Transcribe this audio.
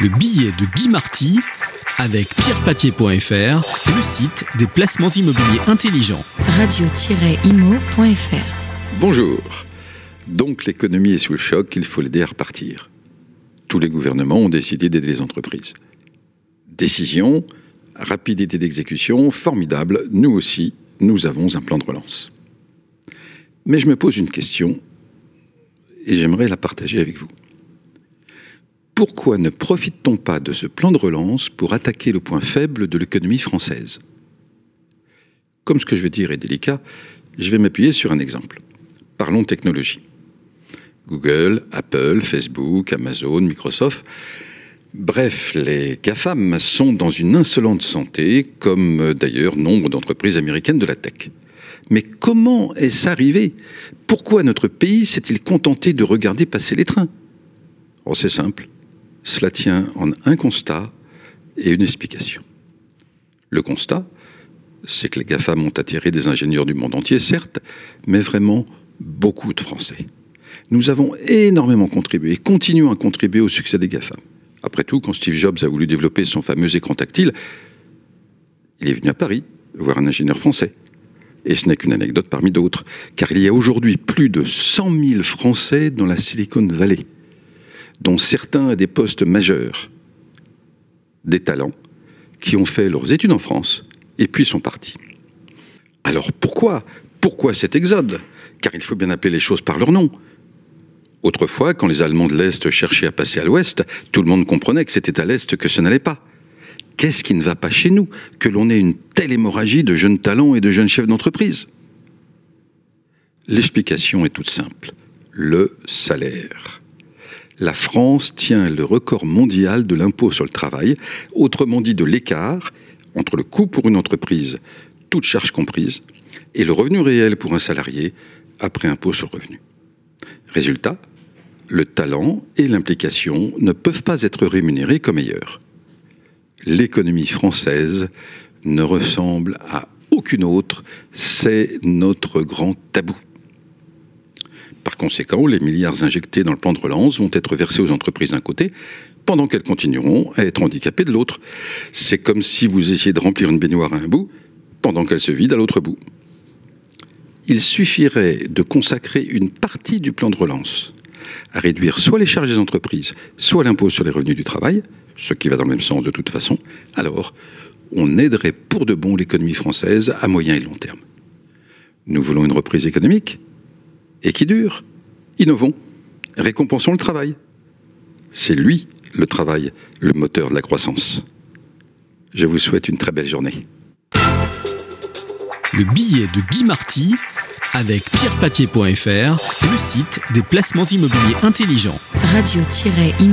Le billet de Guy Marty avec pierrepapier.fr, le site des placements immobiliers intelligents. Radio-imo.fr Bonjour. Donc l'économie est sous le choc, il faut l'aider à repartir. Tous les gouvernements ont décidé d'aider les entreprises. Décision, rapidité d'exécution, formidable, nous aussi, nous avons un plan de relance. Mais je me pose une question et j'aimerais la partager avec vous. Pourquoi ne profite-t-on pas de ce plan de relance pour attaquer le point faible de l'économie française? Comme ce que je vais dire est délicat, je vais m'appuyer sur un exemple. Parlons technologie. Google, Apple, Facebook, Amazon, Microsoft, bref, les GAFAM sont dans une insolente santé, comme d'ailleurs nombre d'entreprises américaines de la tech. Mais comment est-ce arrivé? Pourquoi notre pays s'est-il contenté de regarder passer les trains? Oh, C'est simple. Cela tient en un constat et une explication. Le constat, c'est que les GAFAM ont attiré des ingénieurs du monde entier, certes, mais vraiment beaucoup de Français. Nous avons énormément contribué et continuons à contribuer au succès des GAFAM. Après tout, quand Steve Jobs a voulu développer son fameux écran tactile, il est venu à Paris voir un ingénieur français. Et ce n'est qu'une anecdote parmi d'autres, car il y a aujourd'hui plus de 100 000 Français dans la Silicon Valley, dont certains à des postes majeurs, des talents qui ont fait leurs études en France et puis sont partis. Alors pourquoi Pourquoi cet exode? Car il faut bien appeler les choses par leur nom. Autrefois, quand les Allemands de l'Est cherchaient à passer à l'Ouest, tout le monde comprenait que c'était à l'Est que ce n'allait pas. Qu'est-ce qui ne va pas chez nous que l'on ait une telle hémorragie de jeunes talents et de jeunes chefs d'entreprise? L'explication est toute simple. Le salaire. La France tient le record mondial de l'impôt sur le travail, autrement dit de l'écart entre le coût pour une entreprise, toute charge comprise, et le revenu réel pour un salarié après impôt sur le revenu. Résultat, le talent et l'implication ne peuvent pas être rémunérés comme ailleurs l'économie française ne ressemble à aucune autre, c'est notre grand tabou. Par conséquent, les milliards injectés dans le plan de relance vont être versés aux entreprises d'un côté, pendant qu'elles continueront à être handicapées de l'autre. C'est comme si vous essayez de remplir une baignoire à un bout, pendant qu'elle se vide à l'autre bout. Il suffirait de consacrer une partie du plan de relance à réduire soit les charges des entreprises, soit l'impôt sur les revenus du travail, ce qui va dans le même sens de toute façon, alors on aiderait pour de bon l'économie française à moyen et long terme. Nous voulons une reprise économique et qui dure. Innovons, récompensons le travail. C'est lui, le travail, le moteur de la croissance. Je vous souhaite une très belle journée. Le billet de Guy Marty avec pierrepapier.fr, le site des placements immobiliers intelligents. Radio-imo.fr